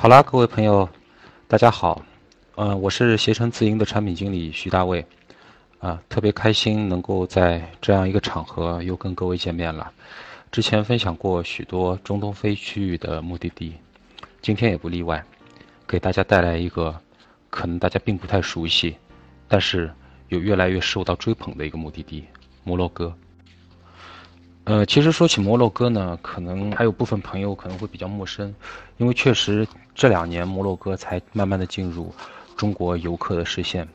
好啦，各位朋友，大家好，嗯，我是携程自营的产品经理徐大卫，啊，特别开心能够在这样一个场合又跟各位见面了。之前分享过许多中东非区域的目的地，今天也不例外，给大家带来一个可能大家并不太熟悉，但是有越来越受到追捧的一个目的地——摩洛哥。呃，其实说起摩洛哥呢，可能还有部分朋友可能会比较陌生，因为确实这两年摩洛哥才慢慢的进入中国游客的视线。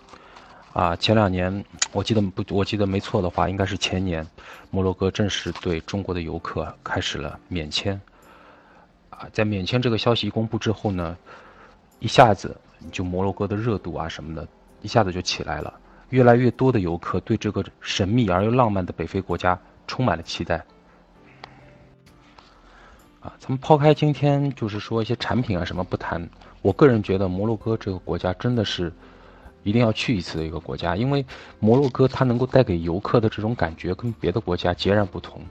啊，前两年我记得不，我记得没错的话，应该是前年，摩洛哥正式对中国的游客开始了免签。啊，在免签这个消息一公布之后呢，一下子就摩洛哥的热度啊什么的，一下子就起来了，越来越多的游客对这个神秘而又浪漫的北非国家。充满了期待，啊，咱们抛开今天就是说一些产品啊什么不谈，我个人觉得摩洛哥这个国家真的是一定要去一次的一个国家，因为摩洛哥它能够带给游客的这种感觉跟别的国家截然不同。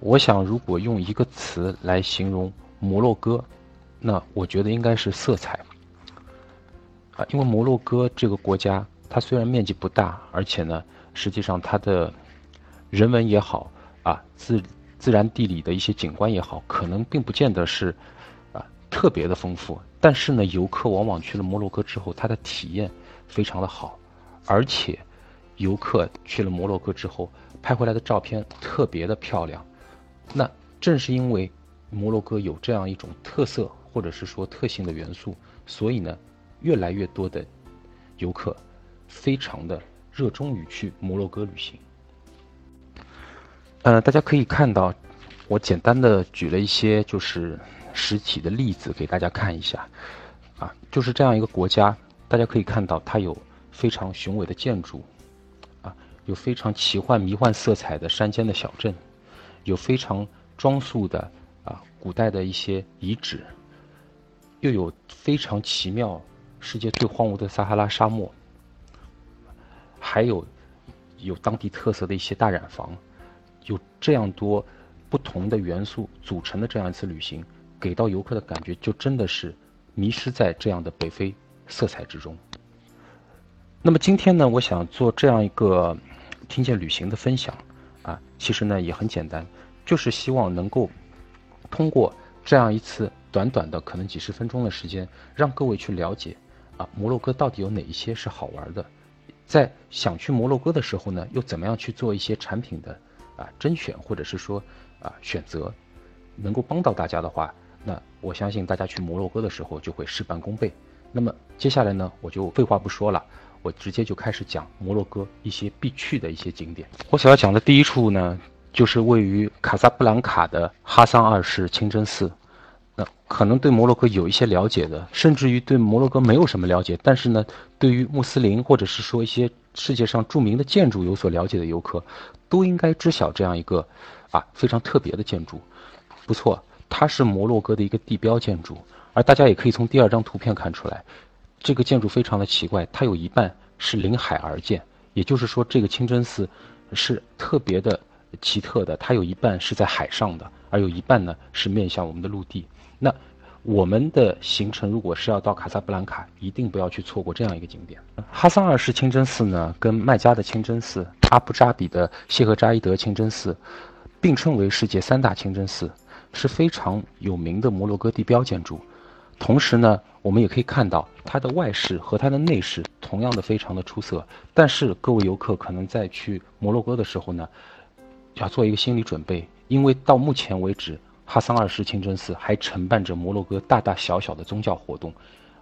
我想如果用一个词来形容摩洛哥，那我觉得应该是色彩。啊，因为摩洛哥这个国家它虽然面积不大，而且呢，实际上它的人文也好，啊，自自然地理的一些景观也好，可能并不见得是，啊，特别的丰富。但是呢，游客往往去了摩洛哥之后，他的体验非常的好，而且，游客去了摩洛哥之后，拍回来的照片特别的漂亮。那正是因为摩洛哥有这样一种特色或者是说特性的元素，所以呢，越来越多的游客非常的热衷于去摩洛哥旅行。呃，大家可以看到，我简单的举了一些就是实体的例子给大家看一下，啊，就是这样一个国家，大家可以看到它有非常雄伟的建筑，啊，有非常奇幻迷幻色彩的山间的小镇，有非常装束的啊古代的一些遗址，又有非常奇妙世界最荒芜的撒哈拉沙漠，还有有当地特色的一些大染坊。有这样多不同的元素组成的这样一次旅行，给到游客的感觉就真的是迷失在这样的北非色彩之中。那么今天呢，我想做这样一个听见旅行的分享啊，其实呢也很简单，就是希望能够通过这样一次短短的可能几十分钟的时间，让各位去了解啊摩洛哥到底有哪一些是好玩的，在想去摩洛哥的时候呢，又怎么样去做一些产品的。啊，甄选或者是说啊选择，能够帮到大家的话，那我相信大家去摩洛哥的时候就会事半功倍。那么接下来呢，我就废话不说了，我直接就开始讲摩洛哥一些必去的一些景点。我想要讲的第一处呢，就是位于卡萨布兰卡的哈桑二世清真寺。那可能对摩洛哥有一些了解的，甚至于对摩洛哥没有什么了解，但是呢，对于穆斯林或者是说一些世界上著名的建筑有所了解的游客。都应该知晓这样一个，啊非常特别的建筑，不错，它是摩洛哥的一个地标建筑。而大家也可以从第二张图片看出来，这个建筑非常的奇怪，它有一半是临海而建，也就是说这个清真寺是特别的奇特的，它有一半是在海上的，而有一半呢是面向我们的陆地。那我们的行程如果是要到卡萨布兰卡，一定不要去错过这样一个景点。哈桑二世清真寺呢，跟麦加的清真寺、阿布扎比的谢赫扎伊德清真寺并称为世界三大清真寺，是非常有名的摩洛哥地标建筑。同时呢，我们也可以看到它的外饰和它的内饰同样的非常的出色。但是各位游客可能在去摩洛哥的时候呢，要做一个心理准备，因为到目前为止。哈桑二世清真寺还承办着摩洛哥大大小小的宗教活动，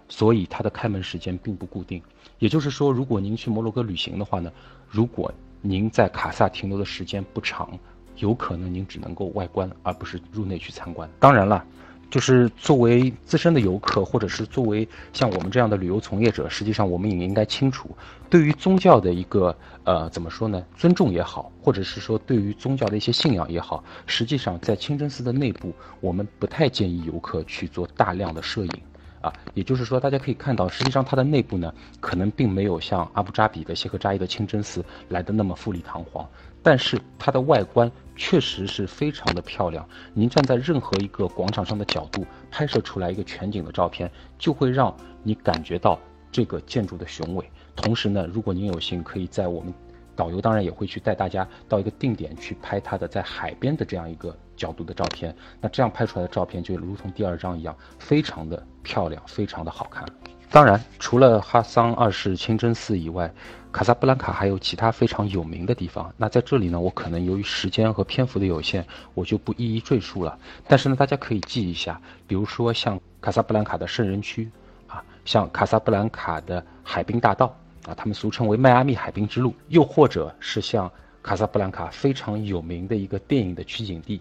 所以它的开门时间并不固定。也就是说，如果您去摩洛哥旅行的话呢，如果您在卡萨停留的时间不长，有可能您只能够外观，而不是入内去参观。当然了。就是作为资深的游客，或者是作为像我们这样的旅游从业者，实际上我们也应该清楚，对于宗教的一个呃怎么说呢，尊重也好，或者是说对于宗教的一些信仰也好，实际上在清真寺的内部，我们不太建议游客去做大量的摄影，啊，也就是说大家可以看到，实际上它的内部呢，可能并没有像阿布扎比的谢赫扎伊的清真寺来的那么富丽堂皇，但是它的外观。确实是非常的漂亮。您站在任何一个广场上的角度拍摄出来一个全景的照片，就会让你感觉到这个建筑的雄伟。同时呢，如果您有幸可以在我们导游当然也会去带大家到一个定点去拍它的在海边的这样一个角度的照片，那这样拍出来的照片就如同第二张一样，非常的漂亮，非常的好看。当然，除了哈桑二世清真寺以外，卡萨布兰卡还有其他非常有名的地方。那在这里呢，我可能由于时间和篇幅的有限，我就不一一赘述了。但是呢，大家可以记一下，比如说像卡萨布兰卡的圣人区，啊，像卡萨布兰卡的海滨大道，啊，他们俗称为迈阿密海滨之路，又或者是像卡萨布兰卡非常有名的一个电影的取景地。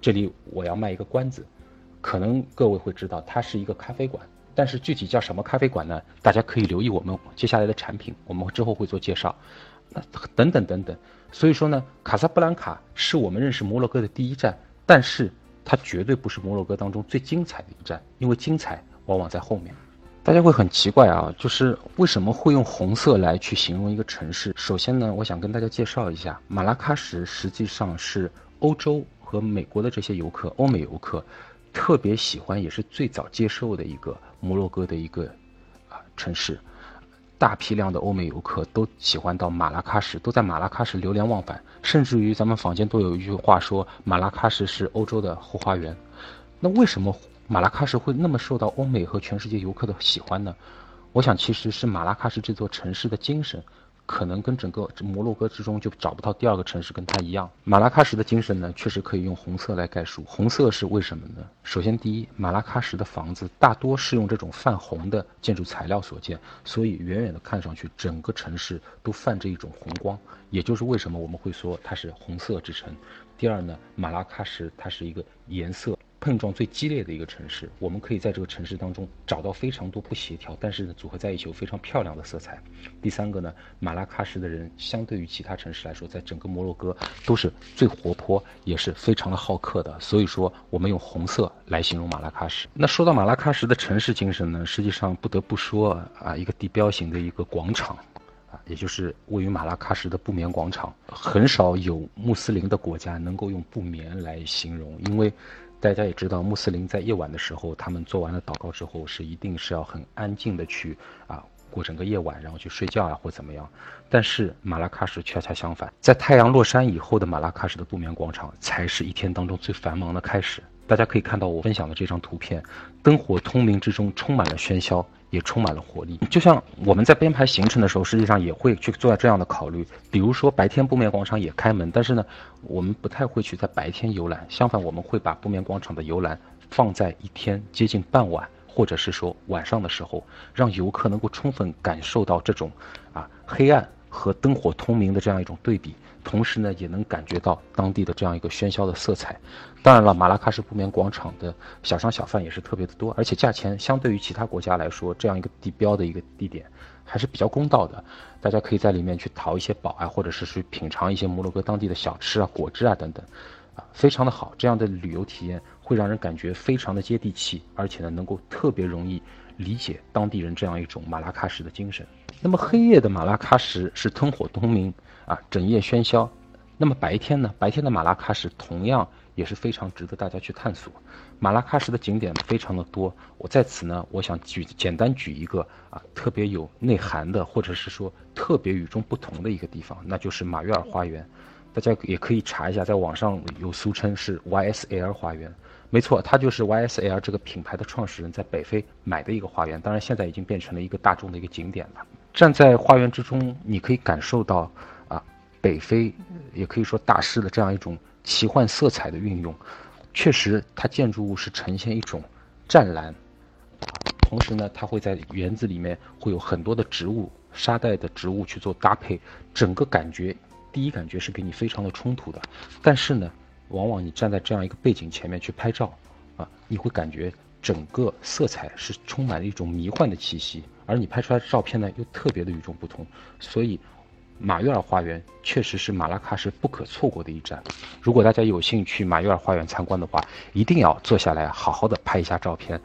这里我要卖一个关子，可能各位会知道，它是一个咖啡馆。但是具体叫什么咖啡馆呢？大家可以留意我们接下来的产品，我们之后会做介绍。那等等等等，所以说呢，卡萨布兰卡是我们认识摩洛哥的第一站，但是它绝对不是摩洛哥当中最精彩的一站，因为精彩往往在后面。大家会很奇怪啊，就是为什么会用红色来去形容一个城市？首先呢，我想跟大家介绍一下，马拉喀什实际上是欧洲和美国的这些游客，欧美游客。特别喜欢也是最早接受的一个摩洛哥的一个啊城市，大批量的欧美游客都喜欢到马拉喀什，都在马拉喀什流连忘返，甚至于咱们坊间都有一句话说马拉喀什是欧洲的后花园。那为什么马拉喀什会那么受到欧美和全世界游客的喜欢呢？我想其实是马拉喀什这座城市的精神。可能跟整个摩洛哥之中就找不到第二个城市跟它一样。马拉喀什的精神呢，确实可以用红色来概述。红色是为什么呢？首先，第一，马拉喀什的房子大多是用这种泛红的建筑材料所建，所以远远的看上去，整个城市都泛着一种红光，也就是为什么我们会说它是红色之城。第二呢，马拉喀什它是一个颜色。碰撞最激烈的一个城市，我们可以在这个城市当中找到非常多不协调，但是呢组合在一起有非常漂亮的色彩。第三个呢，马拉喀什的人相对于其他城市来说，在整个摩洛哥都是最活泼，也是非常的好客的。所以说，我们用红色来形容马拉喀什。那说到马拉喀什的城市精神呢，实际上不得不说啊，一个地标型的一个广场，啊，也就是位于马拉喀什的不眠广场。很少有穆斯林的国家能够用不眠来形容，因为。大家也知道，穆斯林在夜晚的时候，他们做完了祷告之后，是一定是要很安静的去啊过整个夜晚，然后去睡觉啊或怎么样。但是马拉喀什恰恰相反，在太阳落山以后的马拉喀什的不眠广场，才是一天当中最繁忙的开始。大家可以看到我分享的这张图片，灯火通明之中，充满了喧嚣。也充满了活力，就像我们在编排行程的时候，实际上也会去做这样的考虑。比如说白天不眠广场也开门，但是呢，我们不太会去在白天游览。相反，我们会把不眠广场的游览放在一天接近傍晚，或者是说晚上的时候，让游客能够充分感受到这种啊黑暗和灯火通明的这样一种对比。同时呢，也能感觉到当地的这样一个喧嚣的色彩。当然了，马拉喀什不眠广场的小商小贩也是特别的多，而且价钱相对于其他国家来说，这样一个地标的一个地点还是比较公道的。大家可以在里面去淘一些宝啊，或者是去品尝一些摩洛哥当地的小吃啊、果汁啊等等，啊，非常的好。这样的旅游体验会让人感觉非常的接地气，而且呢，能够特别容易理解当地人这样一种马拉喀什的精神。那么黑夜的马拉喀什是灯火通明。啊，整夜喧嚣。那么白天呢？白天的马拉喀什同样也是非常值得大家去探索。马拉喀什的景点非常的多。我在此呢，我想举简单举一个啊，特别有内涵的，或者是说特别与众不同的一个地方，那就是马约尔花园。大家也可以查一下，在网上有俗称是 YSL 花园。没错，它就是 YSL 这个品牌的创始人在北非买的一个花园。当然，现在已经变成了一个大众的一个景点了。站在花园之中，你可以感受到啊。北非也可以说大师的这样一种奇幻色彩的运用，确实，它建筑物是呈现一种湛蓝，同时呢，它会在园子里面会有很多的植物、沙袋的植物去做搭配，整个感觉，第一感觉是给你非常的冲突的，但是呢，往往你站在这样一个背景前面去拍照，啊，你会感觉整个色彩是充满了一种迷幻的气息，而你拍出来的照片呢，又特别的与众不同，所以。马约尔花园确实是马拉喀什不可错过的一站。如果大家有幸去马约尔花园参观的话，一定要坐下来好好的拍一下照片。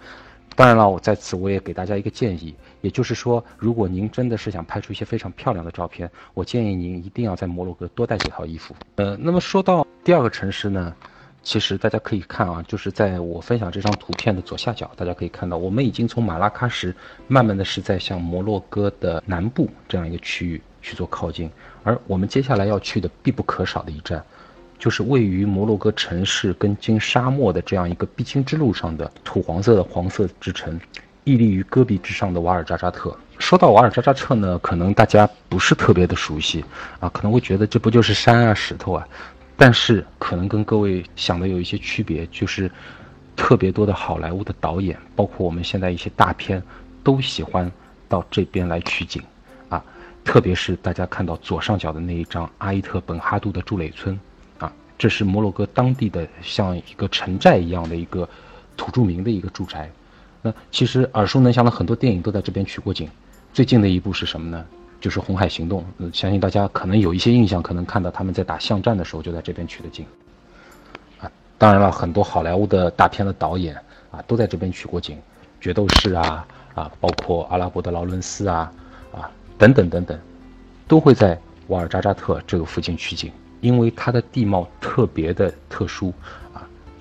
当然了，我在此我也给大家一个建议，也就是说，如果您真的是想拍出一些非常漂亮的照片，我建议您一定要在摩洛哥多带几套衣服。呃，那么说到第二个城市呢，其实大家可以看啊，就是在我分享这张图片的左下角，大家可以看到，我们已经从马拉喀什慢慢的是在向摩洛哥的南部这样一个区域去做靠近，而我们接下来要去的必不可少的一站。就是位于摩洛哥城市跟经沙漠的这样一个必经之路上的土黄色的黄色之城，屹立于戈壁之上的瓦尔扎扎特。说到瓦尔扎扎特呢，可能大家不是特别的熟悉啊，可能会觉得这不就是山啊石头啊，但是可能跟各位想的有一些区别，就是特别多的好莱坞的导演，包括我们现在一些大片，都喜欢到这边来取景啊，特别是大家看到左上角的那一张阿伊特本哈杜的筑垒村。啊这是摩洛哥当地的像一个城寨一样的一个土著民的一个住宅。那其实耳熟能详的很多电影都在这边取过景。最近的一部是什么呢？就是《红海行动》。相信大家可能有一些印象，可能看到他们在打巷战的时候就在这边取的景。啊，当然了，很多好莱坞的大片的导演啊都在这边取过景，《决斗士》啊啊，包括阿拉伯的劳伦斯啊啊等等等等，都会在瓦尔扎扎特这个附近取景。因为它的地貌特别的特殊，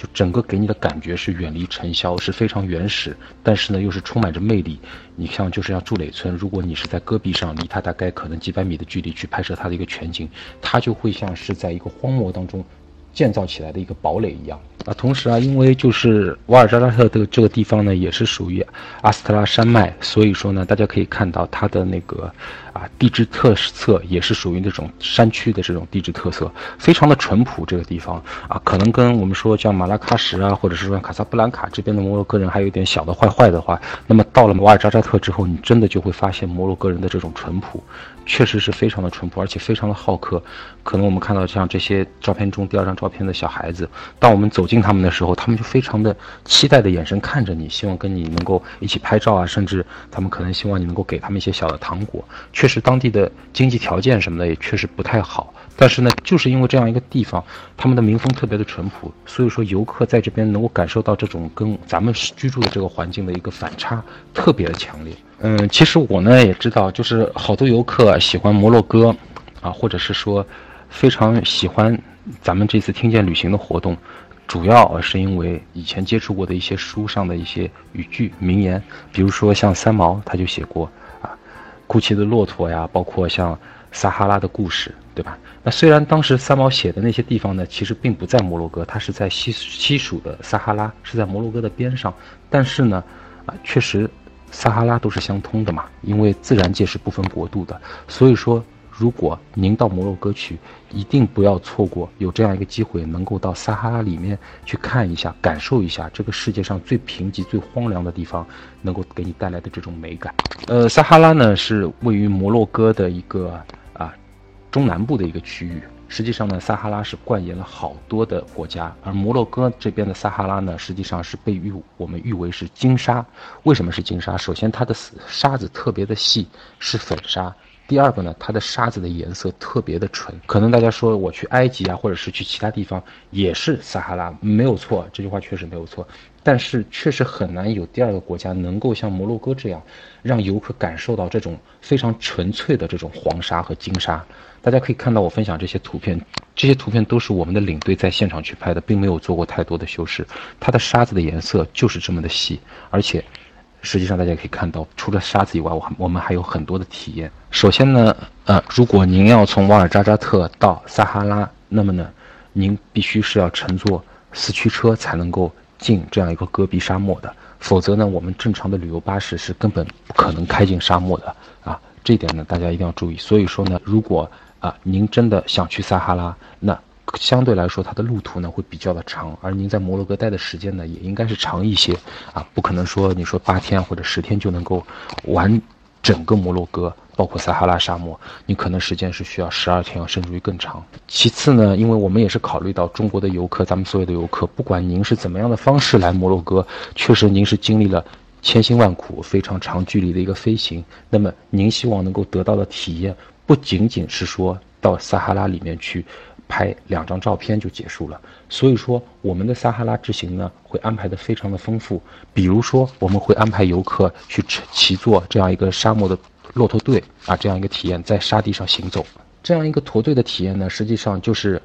就整个给你的感觉是远离尘嚣，是非常原始，但是呢又是充满着魅力。你像就是像筑垒村，如果你是在戈壁上，离它大概可能几百米的距离去拍摄它的一个全景，它就会像是在一个荒漠当中建造起来的一个堡垒一样。啊，同时啊，因为就是瓦尔扎扎特的这个地方呢，也是属于阿斯特拉山脉，所以说呢，大家可以看到它的那个啊地质特色也是属于那种山区的这种地质特色，非常的淳朴。这个地方啊，可能跟我们说像马拉喀什啊，或者是说卡萨布兰卡这边的摩洛哥人还有一点小的坏坏的话，那么到了瓦尔扎扎特之后，你真的就会发现摩洛哥人的这种淳朴，确实是非常的淳朴，而且非常的好客。可能我们看到像这些照片中第二张照片的小孩子，当我们走。近他们的时候，他们就非常的期待的眼神看着你，希望跟你能够一起拍照啊，甚至他们可能希望你能够给他们一些小的糖果。确实，当地的经济条件什么的也确实不太好，但是呢，就是因为这样一个地方，他们的民风特别的淳朴，所以说游客在这边能够感受到这种跟咱们居住的这个环境的一个反差特别的强烈。嗯，其实我呢也知道，就是好多游客喜欢摩洛哥，啊，或者是说非常喜欢咱们这次听见旅行的活动。主要是因为以前接触过的一些书上的一些语句名言，比如说像三毛他就写过啊，哭泣的骆驼呀，包括像撒哈拉的故事，对吧？那虽然当时三毛写的那些地方呢，其实并不在摩洛哥，它是在西西属的撒哈拉，是在摩洛哥的边上，但是呢，啊，确实撒哈拉都是相通的嘛，因为自然界是不分国度的，所以说。如果您到摩洛哥去，一定不要错过有这样一个机会，能够到撒哈拉里面去看一下，感受一下这个世界上最贫瘠、最荒凉的地方，能够给你带来的这种美感。呃，撒哈拉呢是位于摩洛哥的一个中南部的一个区域。实际上呢，撒哈拉是冠延了好多的国家，而摩洛哥这边的撒哈拉呢，实际上是被誉我们誉为是金沙。为什么是金沙？首先它的沙子特别的细，是粉沙。第二个呢，它的沙子的颜色特别的纯，可能大家说我去埃及啊，或者是去其他地方也是撒哈拉，没有错，这句话确实没有错，但是确实很难有第二个国家能够像摩洛哥这样，让游客感受到这种非常纯粹的这种黄沙和金沙。大家可以看到我分享这些图片，这些图片都是我们的领队在现场去拍的，并没有做过太多的修饰，它的沙子的颜色就是这么的细，而且。实际上，大家可以看到，除了沙子以外，我我们还有很多的体验。首先呢，呃，如果您要从瓦尔扎扎特到撒哈拉，那么呢，您必须是要乘坐四驱车才能够进这样一个戈壁沙漠的，否则呢，我们正常的旅游巴士是根本不可能开进沙漠的啊。这点呢，大家一定要注意。所以说呢，如果啊，您真的想去撒哈拉，那。相对来说，它的路途呢会比较的长，而您在摩洛哥待的时间呢也应该是长一些啊，不可能说你说八天或者十天就能够完整个摩洛哥，包括撒哈拉沙漠，你可能时间是需要十二天甚至于更长。其次呢，因为我们也是考虑到中国的游客，咱们所有的游客，不管您是怎么样的方式来摩洛哥，确实您是经历了千辛万苦、非常长距离的一个飞行，那么您希望能够得到的体验，不仅仅是说到撒哈拉里面去。拍两张照片就结束了。所以说，我们的撒哈拉之行呢，会安排的非常的丰富。比如说，我们会安排游客去骑坐这样一个沙漠的骆驼队啊，这样一个体验，在沙地上行走。这样一个驼队的体验呢，实际上就是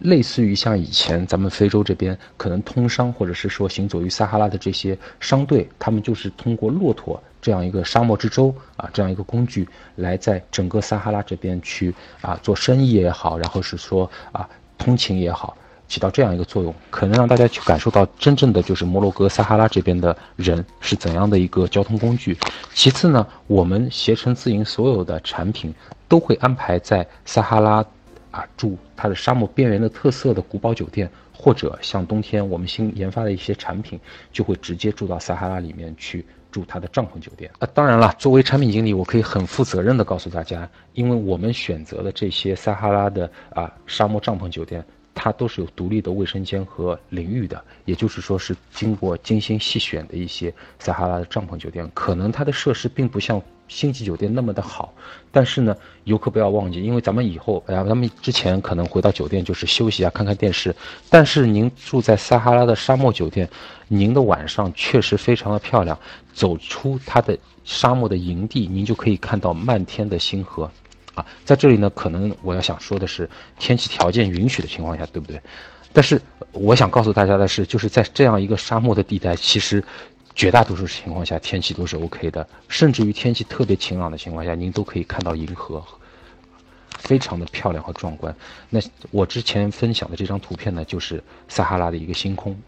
类似于像以前咱们非洲这边可能通商或者是说行走于撒哈拉的这些商队，他们就是通过骆驼这样一个沙漠之舟啊，这样一个工具，来在整个撒哈拉这边去啊做生意也好，然后是说啊通勤也好。起到这样一个作用，可能让大家去感受到真正的就是摩洛哥撒哈拉这边的人是怎样的一个交通工具。其次呢，我们携程自营所有的产品都会安排在撒哈拉啊住它的沙漠边缘的特色的古堡酒店，或者像冬天我们新研发的一些产品，就会直接住到撒哈拉里面去住他的帐篷酒店。啊，当然了，作为产品经理，我可以很负责任的告诉大家，因为我们选择了这些撒哈拉的啊沙漠帐篷酒店。它都是有独立的卫生间和淋浴的，也就是说是经过精心细选的一些撒哈拉的帐篷酒店。可能它的设施并不像星级酒店那么的好，但是呢，游客不要忘记，因为咱们以后，哎呀，咱们之前可能回到酒店就是休息啊，看看电视。但是您住在撒哈拉的沙漠酒店，您的晚上确实非常的漂亮。走出它的沙漠的营地，您就可以看到漫天的星河。啊，在这里呢，可能我要想说的是，天气条件允许的情况下，对不对？但是我想告诉大家的是，就是在这样一个沙漠的地带，其实绝大多数情况下天气都是 OK 的，甚至于天气特别晴朗的情况下，您都可以看到银河，非常的漂亮和壮观。那我之前分享的这张图片呢，就是撒哈拉的一个星空。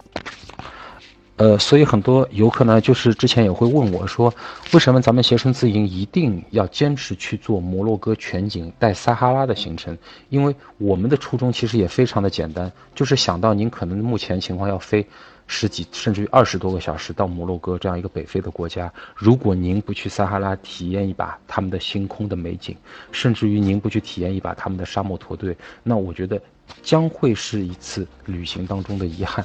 呃，所以很多游客呢，就是之前也会问我说，为什么咱们携程自营一定要坚持去做摩洛哥全景带撒哈拉的行程？因为我们的初衷其实也非常的简单，就是想到您可能目前情况要飞十几甚至于二十多个小时到摩洛哥这样一个北非的国家，如果您不去撒哈拉体验一把他们的星空的美景，甚至于您不去体验一把他们的沙漠驼队，那我觉得将会是一次旅行当中的遗憾。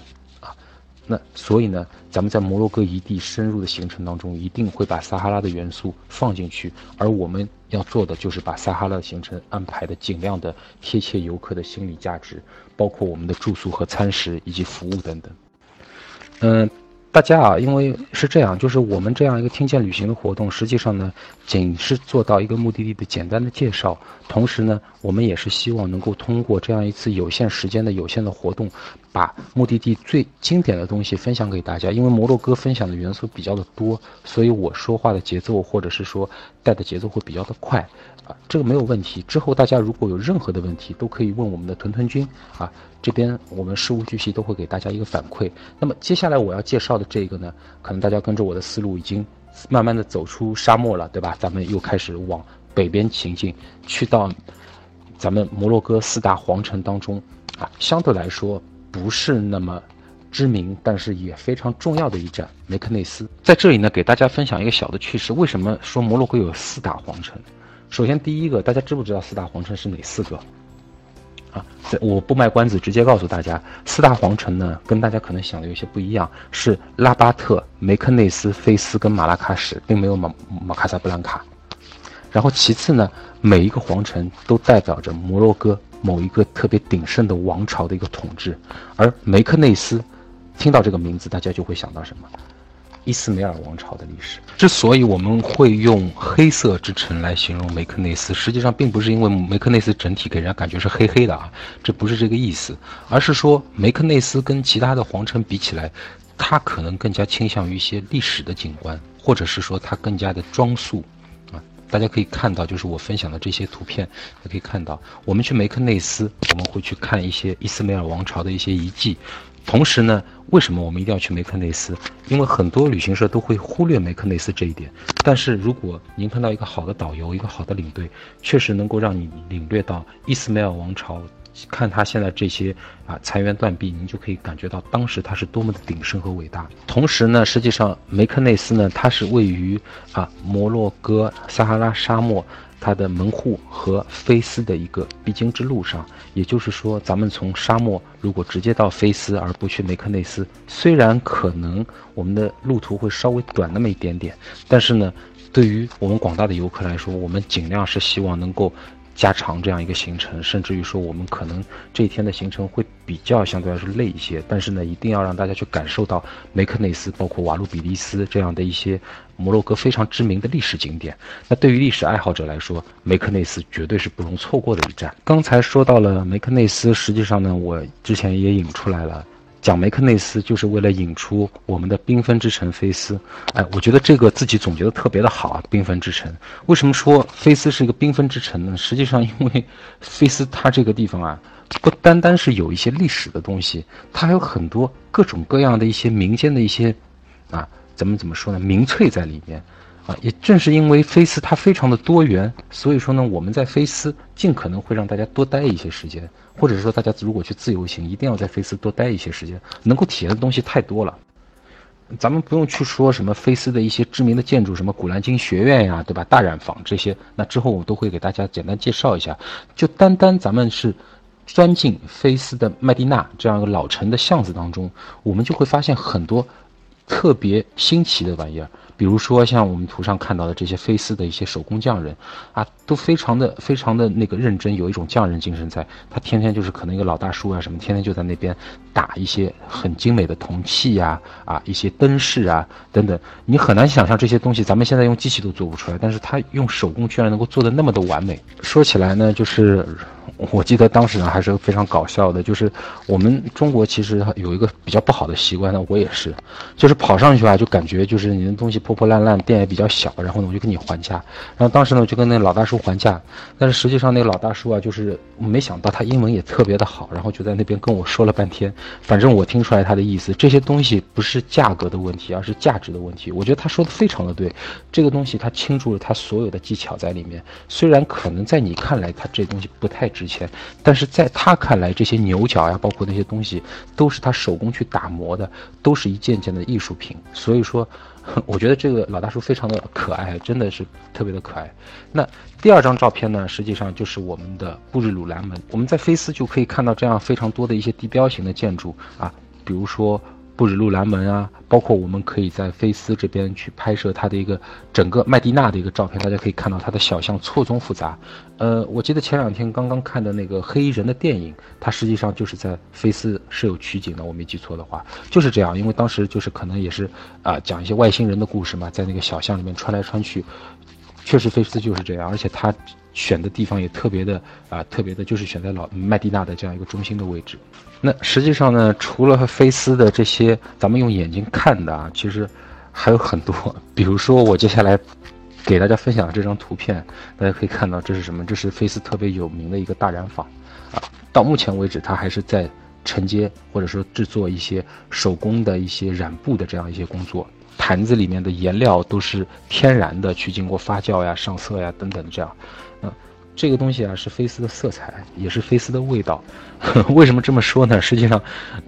那所以呢，咱们在摩洛哥一地深入的行程当中，一定会把撒哈拉的元素放进去，而我们要做的就是把撒哈拉的行程安排的尽量的贴切游客的心理价值，包括我们的住宿和餐食以及服务等等。嗯。大家啊，因为是这样，就是我们这样一个听见旅行的活动，实际上呢，仅是做到一个目的地的简单的介绍。同时呢，我们也是希望能够通过这样一次有限时间的有限的活动，把目的地最经典的东西分享给大家。因为摩洛哥分享的元素比较的多，所以我说话的节奏或者是说带的节奏会比较的快。这个没有问题。之后大家如果有任何的问题，都可以问我们的屯屯君啊，这边我们事无巨细都会给大家一个反馈。那么接下来我要介绍的这个呢，可能大家跟着我的思路已经慢慢的走出沙漠了，对吧？咱们又开始往北边行进，去到咱们摩洛哥四大皇城当中啊，相对来说不是那么知名，但是也非常重要的一站梅克内斯。在这里呢，给大家分享一个小的趣事：为什么说摩洛哥有四大皇城？首先，第一个，大家知不知道四大皇城是哪四个？啊，我不卖关子，直接告诉大家，四大皇城呢，跟大家可能想的有些不一样，是拉巴特、梅克内斯、菲斯跟马拉喀什，并没有马马卡萨布兰卡。然后其次呢，每一个皇城都代表着摩洛哥某一个特别鼎盛的王朝的一个统治。而梅克内斯，听到这个名字，大家就会想到什么？伊斯梅尔王朝的历史。之所以我们会用“黑色之城”来形容梅克内斯，实际上并不是因为梅克内斯整体给人家感觉是黑黑的啊，这不是这个意思，而是说梅克内斯跟其他的皇城比起来，它可能更加倾向于一些历史的景观，或者是说它更加的装束啊。大家可以看到，就是我分享的这些图片，也可以看到，我们去梅克内斯，我们会去看一些伊斯梅尔王朝的一些遗迹。同时呢，为什么我们一定要去梅克内斯？因为很多旅行社都会忽略梅克内斯这一点。但是如果您碰到一个好的导游，一个好的领队，确实能够让你领略到伊斯梅尔王朝，看他现在这些啊残垣断壁，您就可以感觉到当时它是多么的鼎盛和伟大。同时呢，实际上梅克内斯呢，它是位于啊摩洛哥撒哈拉沙漠。它的门户和菲斯的一个必经之路上，也就是说，咱们从沙漠如果直接到菲斯而不去梅克内斯，虽然可能我们的路途会稍微短那么一点点，但是呢，对于我们广大的游客来说，我们尽量是希望能够加长这样一个行程，甚至于说我们可能这一天的行程会比较相对来说累一些，但是呢，一定要让大家去感受到梅克内斯，包括瓦卢比利斯这样的一些摩洛哥非常知名的历史景点。那对于历史爱好者来说，梅克内斯绝对是不容错过的一站。刚才说到了梅克内斯，实际上呢，我之前也引出来了。讲梅克内斯就是为了引出我们的缤纷之城菲斯，哎，我觉得这个自己总结的特别的好啊！缤纷之城，为什么说菲斯是一个缤纷之城呢？实际上，因为菲斯它这个地方啊，不单单是有一些历史的东西，它还有很多各种各样的一些民间的一些，啊，怎么怎么说呢？民粹在里面。啊，也正是因为菲斯它非常的多元，所以说呢，我们在菲斯尽可能会让大家多待一些时间，或者是说大家如果去自由行，一定要在菲斯多待一些时间，能够体验的东西太多了。咱们不用去说什么菲斯的一些知名的建筑，什么古兰经学院呀，对吧？大染坊这些，那之后我都会给大家简单介绍一下。就单单咱们是钻进菲斯的麦地那这样一个老城的巷子当中，我们就会发现很多特别新奇的玩意儿。比如说像我们图上看到的这些菲斯的一些手工匠人，啊，都非常的非常的那个认真，有一种匠人精神在。他天天就是可能一个老大叔啊什么，天天就在那边打一些很精美的铜器呀，啊，一些灯饰啊等等。你很难想象这些东西，咱们现在用机器都做不出来，但是他用手工居然能够做的那么的完美。说起来呢，就是。我记得当时呢还是非常搞笑的，就是我们中国其实有一个比较不好的习惯呢，我也是，就是跑上去啊，就感觉就是你的东西破破烂烂，店也比较小，然后呢我就跟你还价，然后当时呢我就跟那老大叔还价，但是实际上那个老大叔啊，就是没想到他英文也特别的好，然后就在那边跟我说了半天，反正我听出来他的意思，这些东西不是价格的问题，而是价值的问题。我觉得他说的非常的对，这个东西他倾注了他所有的技巧在里面，虽然可能在你看来他这东西不太值。钱，但是在他看来，这些牛角呀，包括那些东西，都是他手工去打磨的，都是一件件的艺术品。所以说，我觉得这个老大叔非常的可爱，真的是特别的可爱。那第二张照片呢，实际上就是我们的布日鲁兰门。我们在菲斯就可以看到这样非常多的一些地标型的建筑啊，比如说。布日路兰门啊，包括我们可以在菲斯这边去拍摄它的一个整个麦地那的一个照片，大家可以看到它的小巷错综复杂。呃，我记得前两天刚刚看的那个黑衣人的电影，它实际上就是在菲斯是有取景的，我没记错的话就是这样。因为当时就是可能也是啊讲一些外星人的故事嘛，在那个小巷里面穿来穿去，确实菲斯就是这样，而且它。选的地方也特别的啊，特别的，就是选在老麦地那的这样一个中心的位置。那实际上呢，除了菲斯的这些咱们用眼睛看的啊，其实还有很多。比如说我接下来给大家分享的这张图片，大家可以看到这是什么？这是菲斯特别有名的一个大染坊啊。到目前为止，它还是在承接或者说制作一些手工的一些染布的这样一些工作。坛子里面的颜料都是天然的，去经过发酵呀、上色呀等等这样。这个东西啊是菲斯的色彩，也是菲斯的味道。为什么这么说呢？实际上，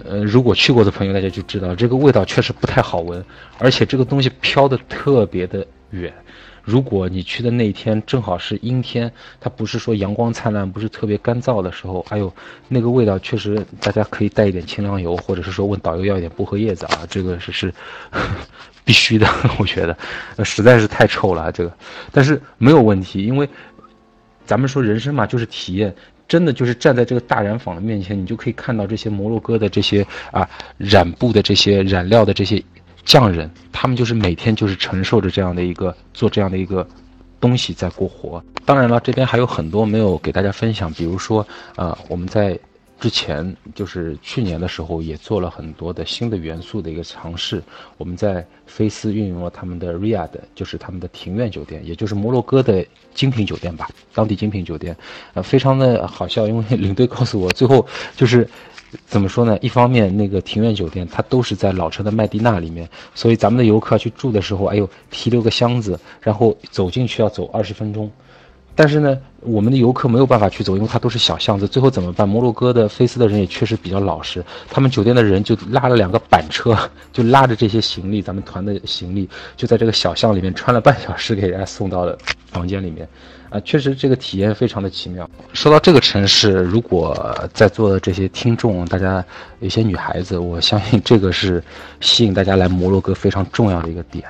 呃，如果去过的朋友大家就知道，这个味道确实不太好闻，而且这个东西飘的特别的远。如果你去的那一天正好是阴天，它不是说阳光灿烂，不是特别干燥的时候，哎呦，那个味道确实，大家可以带一点清凉油，或者是说问导游要一点薄荷叶子啊，这个是是 必须的，我觉得，实在是太臭了这个，但是没有问题，因为。咱们说人生嘛，就是体验，真的就是站在这个大染坊的面前，你就可以看到这些摩洛哥的这些啊染布的这些染料的这些匠人，他们就是每天就是承受着这样的一个做这样的一个东西在过活。当然了，这边还有很多没有给大家分享，比如说呃我们在。之前就是去年的时候，也做了很多的新的元素的一个尝试。我们在菲斯运用了他们的 Riad，就是他们的庭院酒店，也就是摩洛哥的精品酒店吧，当地精品酒店。呃，非常的好笑，因为领队告诉我，最后就是怎么说呢？一方面那个庭院酒店它都是在老城的麦地那里面，所以咱们的游客去住的时候，哎呦，提溜个箱子，然后走进去要走二十分钟。但是呢，我们的游客没有办法去走，因为它都是小巷子。最后怎么办？摩洛哥的菲斯的人也确实比较老实，他们酒店的人就拉了两个板车，就拉着这些行李，咱们团的行李，就在这个小巷里面穿了半小时，给人家送到了房间里面。啊，确实这个体验非常的奇妙。说到这个城市，如果在座的这些听众，大家有些女孩子，我相信这个是吸引大家来摩洛哥非常重要的一个点。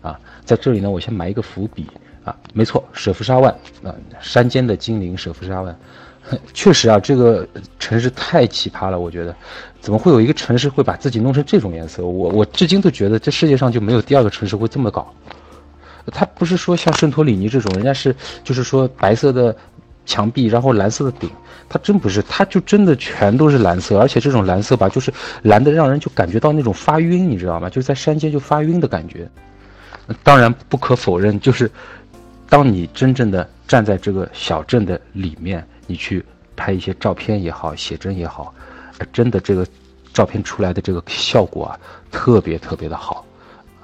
啊，在这里呢，我先埋一个伏笔。啊，没错，舍夫沙万啊，山间的精灵舍夫沙万，确实啊，这个城市太奇葩了，我觉得，怎么会有一个城市会把自己弄成这种颜色？我我至今都觉得这世界上就没有第二个城市会这么搞。它不是说像圣托里尼这种，人家是就是说白色的墙壁，然后蓝色的顶，它真不是，它就真的全都是蓝色，而且这种蓝色吧，就是蓝的让人就感觉到那种发晕，你知道吗？就是在山间就发晕的感觉。当然不可否认，就是当你真正的站在这个小镇的里面，你去拍一些照片也好，写真也好，真的这个照片出来的这个效果啊，特别特别的好。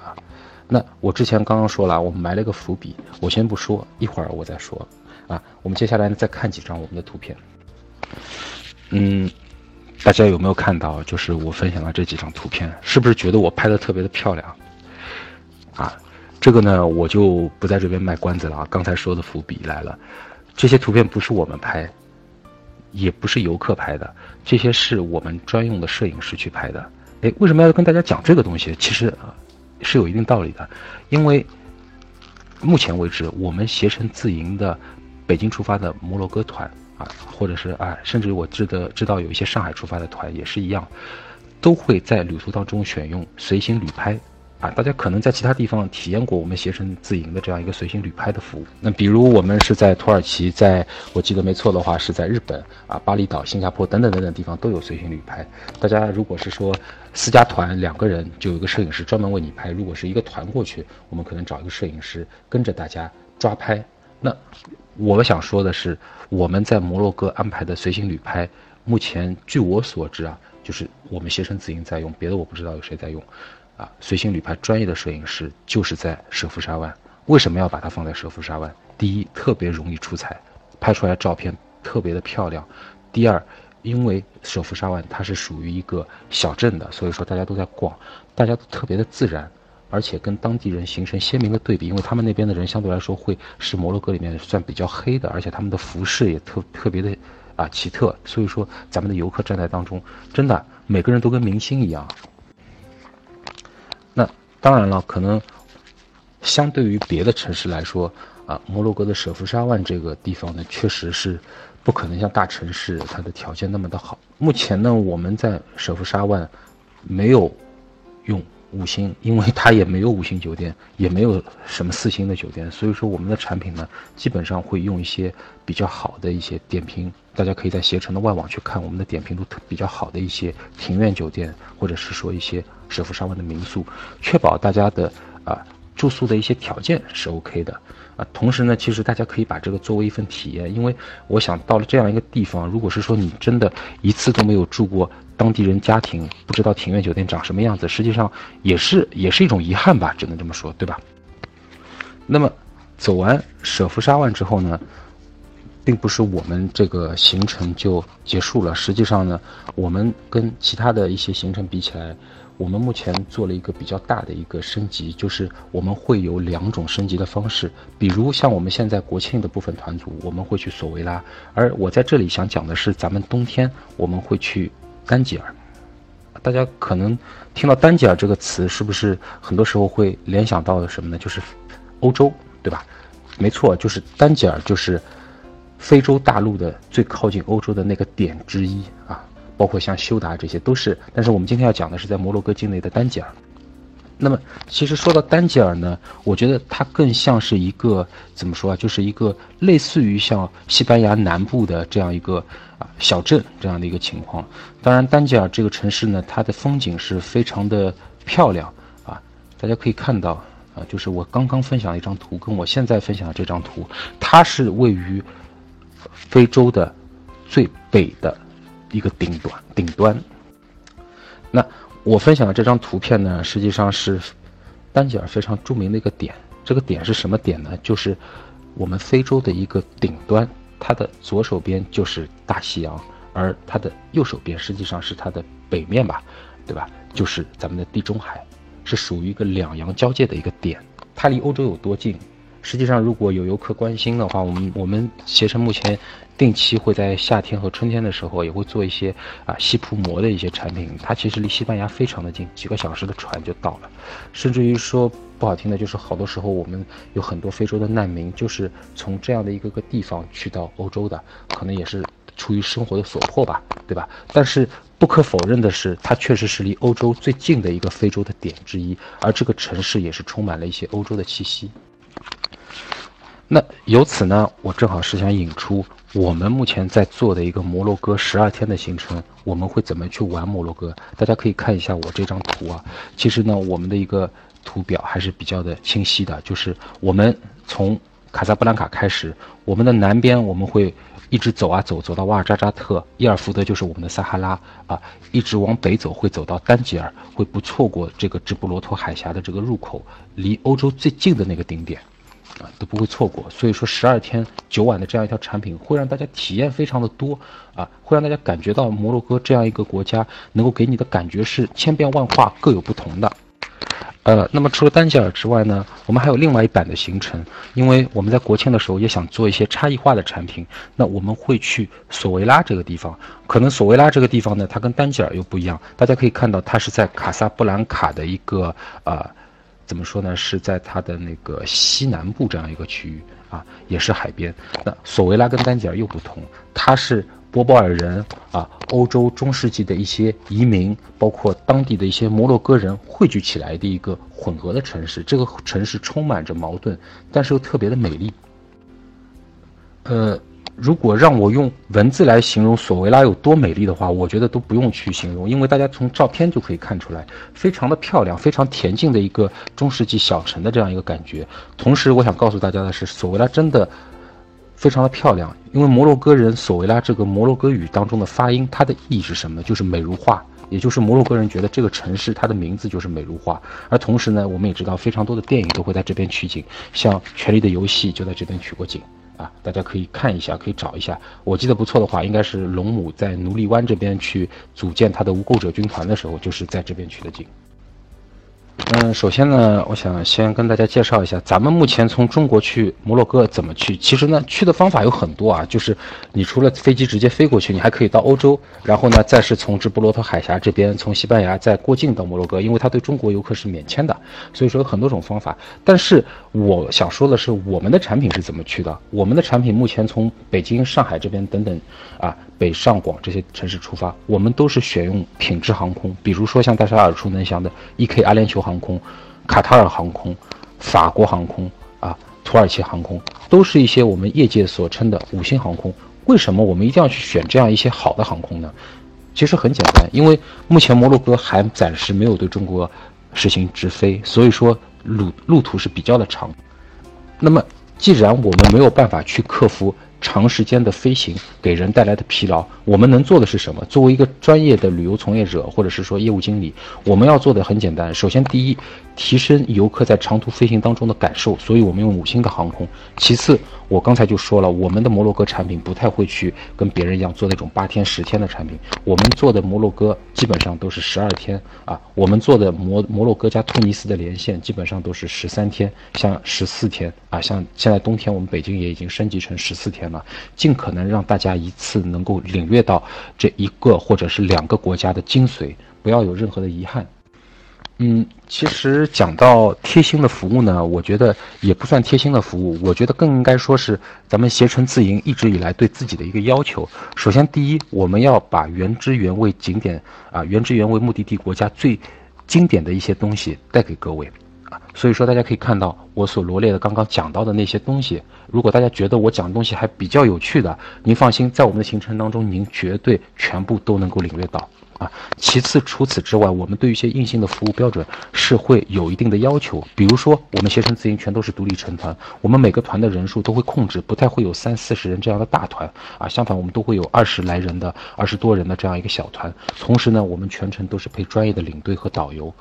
啊那我之前刚刚说了，我们埋了个伏笔，我先不说，一会儿我再说。啊，我们接下来呢再看几张我们的图片。嗯，大家有没有看到？就是我分享的这几张图片，是不是觉得我拍的特别的漂亮？啊，这个呢我就不在这边卖关子了啊。刚才说的伏笔来了，这些图片不是我们拍，也不是游客拍的，这些是我们专用的摄影师去拍的。哎，为什么要跟大家讲这个东西？其实啊。是有一定道理的，因为目前为止，我们携程自营的北京出发的摩洛哥团啊，或者是啊，甚至我知得知道有一些上海出发的团也是一样，都会在旅途当中选用随行旅拍。啊，大家可能在其他地方体验过我们携程自营的这样一个随行旅拍的服务。那比如我们是在土耳其，在我记得没错的话是在日本啊，巴厘岛、新加坡等等等等地方都有随行旅拍。大家如果是说私家团两个人，就有一个摄影师专门为你拍；如果是一个团过去，我们可能找一个摄影师跟着大家抓拍。那我想说的是，我们在摩洛哥安排的随行旅拍，目前据我所知啊，就是我们携程自营在用，别的我不知道有谁在用。啊，随行旅拍专业的摄影师就是在舍夫沙湾。为什么要把它放在舍夫沙湾？第一，特别容易出彩，拍出来照片特别的漂亮。第二，因为舍夫沙湾它是属于一个小镇的，所以说大家都在逛，大家都特别的自然，而且跟当地人形成鲜明的对比。因为他们那边的人相对来说会是摩洛哥里面算比较黑的，而且他们的服饰也特特别的啊奇特。所以说咱们的游客站在当中，真的每个人都跟明星一样。当然了，可能相对于别的城市来说，啊，摩洛哥的舍夫沙万这个地方呢，确实是不可能像大城市它的条件那么的好。目前呢，我们在舍夫沙万没有用五星，因为它也没有五星酒店，也没有什么四星的酒店，所以说我们的产品呢，基本上会用一些比较好的一些点评。大家可以在携程的外网去看我们的点评都特比较好的一些庭院酒店，或者是说一些舍夫沙湾的民宿，确保大家的啊住宿的一些条件是 OK 的啊。同时呢，其实大家可以把这个作为一份体验，因为我想到了这样一个地方，如果是说你真的一次都没有住过当地人家庭，不知道庭院酒店长什么样子，实际上也是也是一种遗憾吧，只能这么说，对吧？那么走完舍夫沙万之后呢？并不是我们这个行程就结束了。实际上呢，我们跟其他的一些行程比起来，我们目前做了一个比较大的一个升级，就是我们会有两种升级的方式。比如像我们现在国庆的部分团组，我们会去索维拉，而我在这里想讲的是，咱们冬天我们会去丹吉尔。大家可能听到丹吉尔这个词，是不是很多时候会联想到的什么呢？就是欧洲，对吧？没错，就是丹吉尔，就是。非洲大陆的最靠近欧洲的那个点之一啊，包括像休达这些都是。但是我们今天要讲的是在摩洛哥境内的丹吉尔。那么，其实说到丹吉尔呢，我觉得它更像是一个怎么说啊，就是一个类似于像西班牙南部的这样一个啊小镇这样的一个情况。当然，丹吉尔这个城市呢，它的风景是非常的漂亮啊，大家可以看到啊，就是我刚刚分享的一张图，跟我现在分享的这张图，它是位于。非洲的最北的一个顶端，顶端。那我分享的这张图片呢，实际上是丹吉尔非常著名的一个点。这个点是什么点呢？就是我们非洲的一个顶端，它的左手边就是大西洋，而它的右手边实际上是它的北面吧，对吧？就是咱们的地中海，是属于一个两洋交界的一个点。它离欧洲有多近？实际上，如果有游客关心的话，我们我们携程目前定期会在夏天和春天的时候也会做一些啊西铺膜的一些产品。它其实离西班牙非常的近，几个小时的船就到了。甚至于说，不好听的，就是好多时候我们有很多非洲的难民，就是从这样的一个个地方去到欧洲的，可能也是出于生活的所迫吧，对吧？但是不可否认的是，它确实是离欧洲最近的一个非洲的点之一，而这个城市也是充满了一些欧洲的气息。那由此呢，我正好是想引出我们目前在做的一个摩洛哥十二天的行程，我们会怎么去玩摩洛哥？大家可以看一下我这张图啊。其实呢，我们的一个图表还是比较的清晰的，就是我们从卡萨布兰卡开始，我们的南边我们会一直走啊走，走到瓦尔扎扎特，伊尔福德就是我们的撒哈拉啊，一直往北走会走到丹吉尔，会不错过这个直布罗陀海峡的这个入口，离欧洲最近的那个顶点。啊，都不会错过。所以说，十二天九晚的这样一条产品，会让大家体验非常的多啊，会让大家感觉到摩洛哥这样一个国家能够给你的感觉是千变万化、各有不同的。呃，那么除了丹吉尔之外呢，我们还有另外一版的行程，因为我们在国庆的时候也想做一些差异化的产品，那我们会去索维拉这个地方。可能索维拉这个地方呢，它跟丹吉尔又不一样。大家可以看到，它是在卡萨布兰卡的一个呃。怎么说呢？是在它的那个西南部这样一个区域啊，也是海边。那索维拉跟丹吉尔又不同，它是波波尔人啊，欧洲中世纪的一些移民，包括当地的一些摩洛哥人汇聚起来的一个混合的城市。这个城市充满着矛盾，但是又特别的美丽。呃。如果让我用文字来形容索维拉有多美丽的话，我觉得都不用去形容，因为大家从照片就可以看出来，非常的漂亮，非常恬静的一个中世纪小城的这样一个感觉。同时，我想告诉大家的是，索维拉真的非常的漂亮，因为摩洛哥人索维拉这个摩洛哥语当中的发音，它的意义是什么？就是美如画，也就是摩洛哥人觉得这个城市它的名字就是美如画。而同时呢，我们也知道非常多的电影都会在这边取景，像《权力的游戏》就在这边取过景。啊，大家可以看一下，可以找一下。我记得不错的话，应该是龙母在奴隶湾这边去组建他的无垢者军团的时候，就是在这边取的景。嗯，首先呢，我想先跟大家介绍一下，咱们目前从中国去摩洛哥怎么去。其实呢，去的方法有很多啊，就是你除了飞机直接飞过去，你还可以到欧洲，然后呢，再是从直布罗陀海峡这边，从西班牙再过境到摩洛哥，因为它对中国游客是免签的，所以说有很多种方法。但是我想说的是，我们的产品是怎么去的？我们的产品目前从北京、上海这边等等啊。北上广这些城市出发，我们都是选用品质航空，比如说像大家耳熟能详的 E.K. 阿联酋航空、卡塔尔航空、法国航空啊、土耳其航空，都是一些我们业界所称的五星航空。为什么我们一定要去选这样一些好的航空呢？其实很简单，因为目前摩洛哥还暂时没有对中国实行直飞，所以说路路途是比较的长。那么既然我们没有办法去克服。长时间的飞行给人带来的疲劳，我们能做的是什么？作为一个专业的旅游从业者，或者是说业务经理，我们要做的很简单。首先，第一，提升游客在长途飞行当中的感受，所以我们用五星的航空。其次，我刚才就说了，我们的摩洛哥产品不太会去跟别人一样做那种八天、十天的产品，我们做的摩洛哥基本上都是十二天啊。我们做的摩摩洛哥加突尼斯的连线基本上都是十三天，像十四天啊，像现在冬天我们北京也已经升级成十四天了。尽可能让大家一次能够领略到这一个或者是两个国家的精髓，不要有任何的遗憾。嗯，其实讲到贴心的服务呢，我觉得也不算贴心的服务，我觉得更应该说是咱们携程自营一直以来对自己的一个要求。首先，第一，我们要把原汁原味景点啊，原汁原味目的地国家最经典的一些东西带给各位。所以说，大家可以看到我所罗列的刚刚讲到的那些东西。如果大家觉得我讲的东西还比较有趣的，您放心，在我们的行程当中，您绝对全部都能够领略到啊。其次，除此之外，我们对一些硬性的服务标准是会有一定的要求。比如说，我们携程自营全都是独立成团，我们每个团的人数都会控制，不太会有三四十人这样的大团啊。相反，我们都会有二十来人的、二十多人的这样一个小团。同时呢，我们全程都是配专业的领队和导游。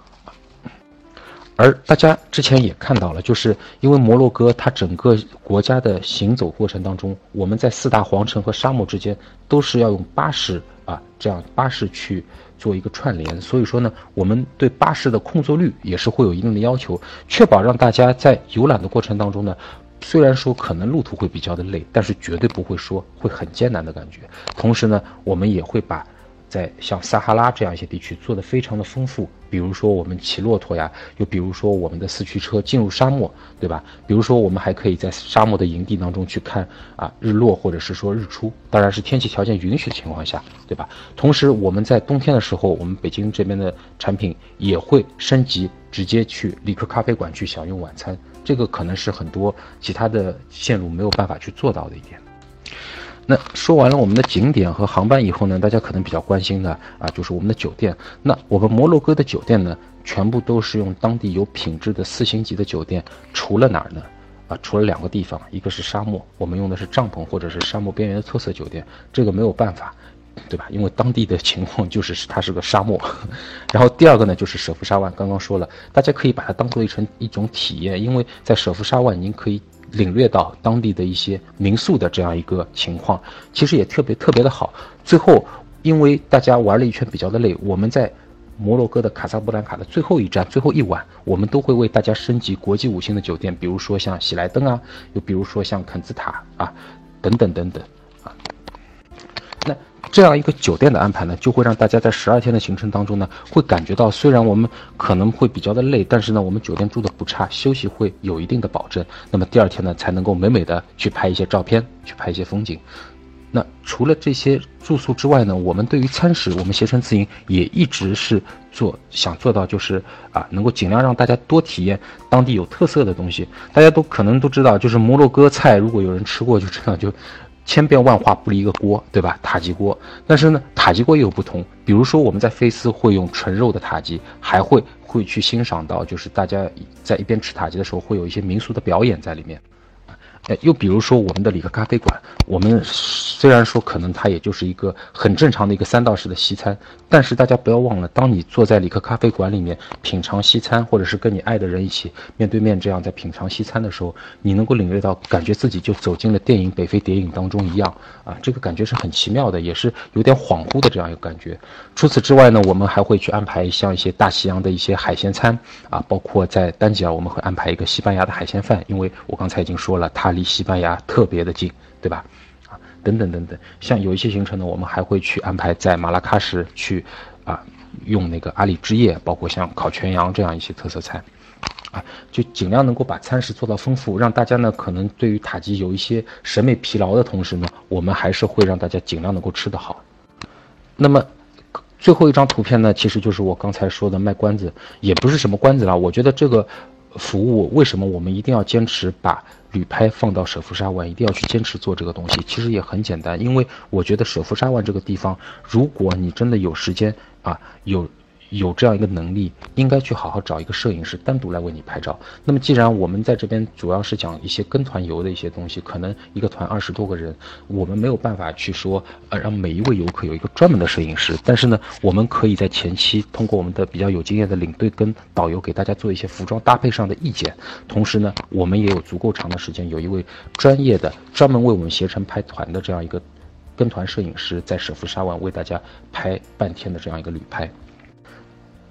而大家之前也看到了，就是因为摩洛哥它整个国家的行走过程当中，我们在四大皇城和沙漠之间都是要用巴士啊，这样巴士去做一个串联。所以说呢，我们对巴士的空座率也是会有一定的要求，确保让大家在游览的过程当中呢，虽然说可能路途会比较的累，但是绝对不会说会很艰难的感觉。同时呢，我们也会把。在像撒哈拉这样一些地区做的非常的丰富，比如说我们骑骆驼呀，又比如说我们的四驱车进入沙漠，对吧？比如说我们还可以在沙漠的营地当中去看啊日落或者是说日出，当然是天气条件允许的情况下，对吧？同时我们在冬天的时候，我们北京这边的产品也会升级，直接去里克咖啡馆去享用晚餐，这个可能是很多其他的线路没有办法去做到的一点。那说完了我们的景点和航班以后呢，大家可能比较关心的啊，就是我们的酒店。那我们摩洛哥的酒店呢，全部都是用当地有品质的四星级的酒店，除了哪儿呢？啊，除了两个地方，一个是沙漠，我们用的是帐篷或者是沙漠边缘的特色酒店，这个没有办法，对吧？因为当地的情况就是 它是个沙漠。然后第二个呢，就是舍夫沙万，刚刚说了，大家可以把它当做一成一种体验，因为在舍夫沙万您可以。领略到当地的一些民宿的这样一个情况，其实也特别特别的好。最后，因为大家玩了一圈比较的累，我们在摩洛哥的卡萨布兰卡的最后一站、最后一晚，我们都会为大家升级国际五星的酒店，比如说像喜来登啊，又比如说像肯兹塔啊，等等等等。这样一个酒店的安排呢，就会让大家在十二天的行程当中呢，会感觉到虽然我们可能会比较的累，但是呢，我们酒店住的不差，休息会有一定的保证。那么第二天呢，才能够美美的去拍一些照片，去拍一些风景。那除了这些住宿之外呢，我们对于餐食，我们携程自营也一直是做想做到，就是啊，能够尽量让大家多体验当地有特色的东西。大家都可能都知道，就是摩洛哥菜，如果有人吃过就知道就。千变万化不离一个锅，对吧？塔吉锅，但是呢，塔吉锅也有不同。比如说，我们在菲斯会用纯肉的塔吉，还会会去欣赏到，就是大家在一边吃塔吉的时候，会有一些民俗的表演在里面。哎，又比如说我们的里克咖啡馆，我们虽然说可能它也就是一个很正常的一个三道式的西餐，但是大家不要忘了，当你坐在里克咖啡馆里面品尝西餐，或者是跟你爱的人一起面对面这样在品尝西餐的时候，你能够领略到，感觉自己就走进了电影《北非谍影》当中一样啊，这个感觉是很奇妙的，也是有点恍惚的这样一个感觉。除此之外呢，我们还会去安排像一些大西洋的一些海鲜餐啊，包括在丹吉尔我们会安排一个西班牙的海鲜饭，因为我刚才已经说了，它。离西班牙特别的近，对吧？啊，等等等等，像有一些行程呢，我们还会去安排在马拉喀什去，啊，用那个阿里之夜，包括像烤全羊这样一些特色菜，啊，就尽量能够把餐食做到丰富，让大家呢可能对于塔吉有一些审美疲劳的同时呢，我们还是会让大家尽量能够吃得好。那么最后一张图片呢，其实就是我刚才说的卖关子，也不是什么关子了。我觉得这个服务为什么我们一定要坚持把。旅拍放到舍夫沙湾，一定要去坚持做这个东西。其实也很简单，因为我觉得舍夫沙湾这个地方，如果你真的有时间啊，有。有这样一个能力，应该去好好找一个摄影师单独来为你拍照。那么，既然我们在这边主要是讲一些跟团游的一些东西，可能一个团二十多个人，我们没有办法去说，呃，让每一位游客有一个专门的摄影师。但是呢，我们可以在前期通过我们的比较有经验的领队跟导游给大家做一些服装搭配上的意见。同时呢，我们也有足够长的时间，有一位专业的专门为我们携程拍团的这样一个跟团摄影师，在舍夫沙湾为大家拍半天的这样一个旅拍。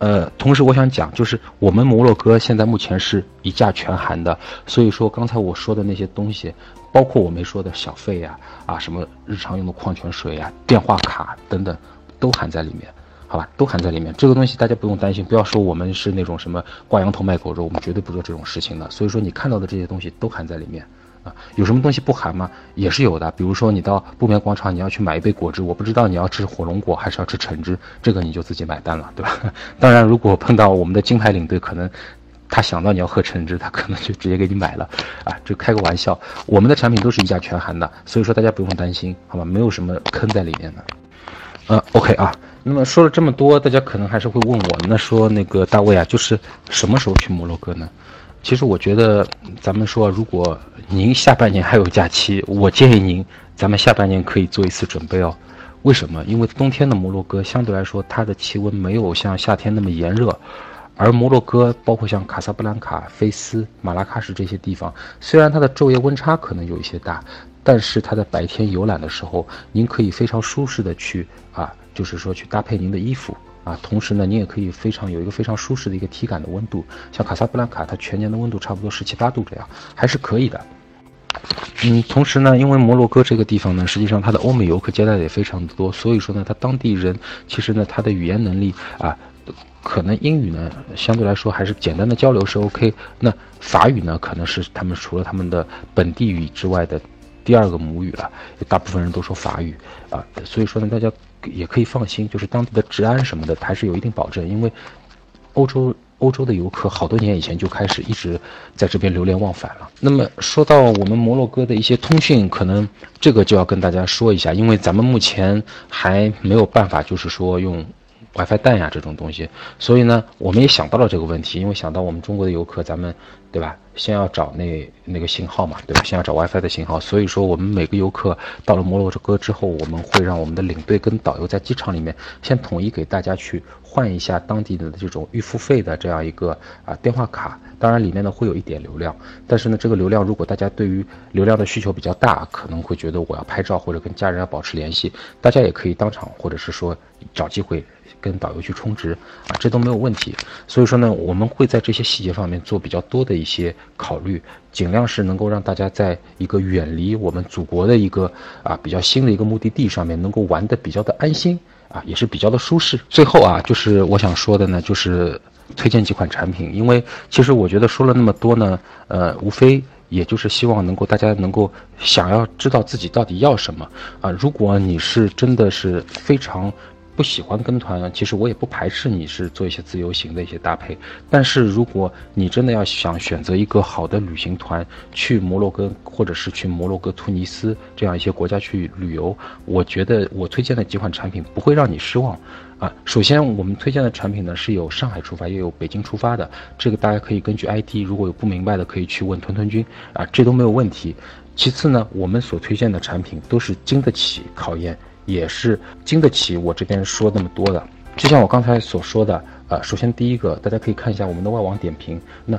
呃，同时我想讲，就是我们摩洛哥现在目前是一价全含的，所以说刚才我说的那些东西，包括我没说的小费呀，啊，什么日常用的矿泉水呀、电话卡等等，都含在里面，好吧，都含在里面。这个东西大家不用担心，不要说我们是那种什么挂羊头卖狗肉，我们绝对不做这种事情的。所以说你看到的这些东西都含在里面。啊，有什么东西不含吗？也是有的。比如说，你到不眠广场，你要去买一杯果汁，我不知道你要吃火龙果还是要吃橙汁，这个你就自己买单了，对吧？当然，如果碰到我们的金牌领队，可能他想到你要喝橙汁，他可能就直接给你买了。啊，就开个玩笑，我们的产品都是一价全含的，所以说大家不用担心，好吧？没有什么坑在里面的。呃，OK 啊，那么说了这么多，大家可能还是会问我，那说那个大卫啊，就是什么时候去摩洛哥呢？其实我觉得，咱们说，如果您下半年还有假期，我建议您，咱们下半年可以做一次准备哦。为什么？因为冬天的摩洛哥相对来说，它的气温没有像夏天那么炎热，而摩洛哥包括像卡萨布兰卡、菲斯、马拉喀什这些地方，虽然它的昼夜温差可能有一些大，但是它在白天游览的时候，您可以非常舒适的去啊，就是说去搭配您的衣服。啊，同时呢，你也可以非常有一个非常舒适的一个体感的温度，像卡萨布兰卡，它全年的温度差不多十七八度这样，还是可以的。嗯，同时呢，因为摩洛哥这个地方呢，实际上它的欧美游客接待的也非常多，所以说呢，它当地人其实呢，他的语言能力啊，可能英语呢相对来说还是简单的交流是 OK，那法语呢可能是他们除了他们的本地语之外的第二个母语了，大部分人都说法语啊，所以说呢，大家也可以放心，就是当地的治安什么的还是有一定保证，因为欧洲。欧洲的游客好多年以前就开始一直在这边流连忘返了。那么说到我们摩洛哥的一些通讯，可能这个就要跟大家说一下，因为咱们目前还没有办法，就是说用 WiFi 蛋呀这种东西，所以呢，我们也想到了这个问题，因为想到我们中国的游客，咱们对吧？先要找那那个信号嘛，对吧？先要找 WiFi 的信号，所以说我们每个游客到了摩洛哥之后，我们会让我们的领队跟导游在机场里面先统一给大家去换一下当地的这种预付费的这样一个啊电话卡，当然里面呢会有一点流量，但是呢这个流量如果大家对于流量的需求比较大，可能会觉得我要拍照或者跟家人要保持联系，大家也可以当场或者是说找机会跟导游去充值啊，这都没有问题。所以说呢，我们会在这些细节方面做比较多的一些。考虑尽量是能够让大家在一个远离我们祖国的一个啊比较新的一个目的地上面，能够玩的比较的安心啊，也是比较的舒适。最后啊，就是我想说的呢，就是推荐几款产品，因为其实我觉得说了那么多呢，呃，无非也就是希望能够大家能够想要知道自己到底要什么啊。如果你是真的是非常。不喜欢跟团，其实我也不排斥你是做一些自由行的一些搭配。但是如果你真的要想选择一个好的旅行团去摩洛哥，或者是去摩洛哥、突尼斯这样一些国家去旅游，我觉得我推荐的几款产品不会让你失望。啊，首先我们推荐的产品呢是有上海出发，也有北京出发的，这个大家可以根据 ID，如果有不明白的可以去问屯屯君啊，这都没有问题。其次呢，我们所推荐的产品都是经得起考验。也是经得起我这边说那么多的，就像我刚才所说的，呃，首先第一个，大家可以看一下我们的外网点评。那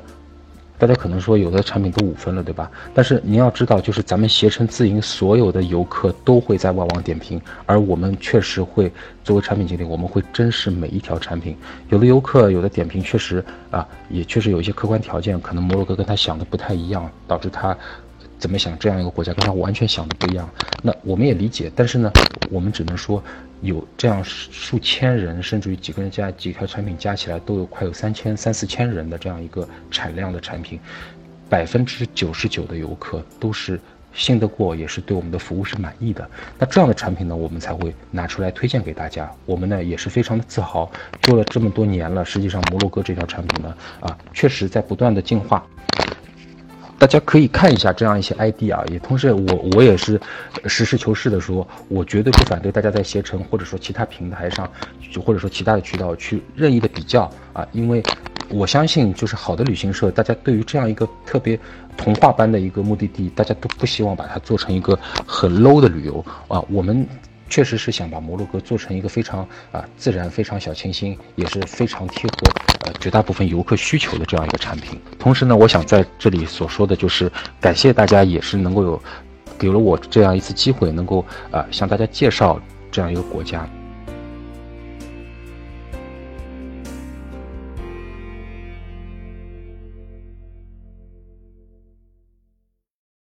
大家可能说有的产品都五分了，对吧？但是您要知道，就是咱们携程自营所有的游客都会在外网点评，而我们确实会作为产品经理，我们会珍视每一条产品。有的游客有的点评确实啊，也确实有一些客观条件，可能摩洛哥跟他想的不太一样，导致他。怎么想？这样一个国家跟他完全想的不一样，那我们也理解。但是呢，我们只能说，有这样数千人，甚至于几个人加几条产品加起来，都有快有三千三四千人的这样一个产量的产品，百分之九十九的游客都是信得过，也是对我们的服务是满意的。那这样的产品呢，我们才会拿出来推荐给大家。我们呢也是非常的自豪，做了这么多年了。实际上，摩洛哥这条产品呢，啊，确实在不断的进化。大家可以看一下这样一些 ID 啊，也同时我我也是实事求是的说，我绝对不反对大家在携程或者说其他平台上，就或者说其他的渠道去任意的比较啊，因为我相信就是好的旅行社，大家对于这样一个特别童话般的一个目的地，大家都不希望把它做成一个很 low 的旅游啊，我们。确实是想把摩洛哥做成一个非常啊自然、非常小清新，也是非常贴合呃绝大部分游客需求的这样一个产品。同时呢，我想在这里所说的就是感谢大家，也是能够有给了我这样一次机会，能够啊向大家介绍这样一个国家。